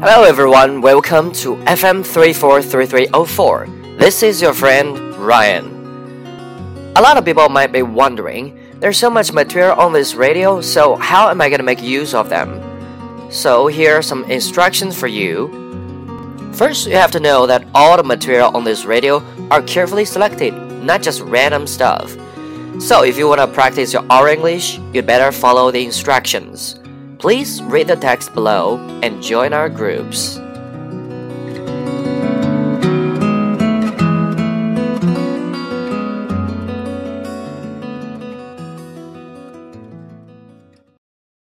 Hello everyone, welcome to FM343304. This is your friend Ryan. A lot of people might be wondering, there's so much material on this radio, so how am I going to make use of them? So here are some instructions for you. First, you have to know that all the material on this radio are carefully selected not just random stuff. So if you want to practice your oral English, you'd better follow the instructions. Please read the text below and join our groups.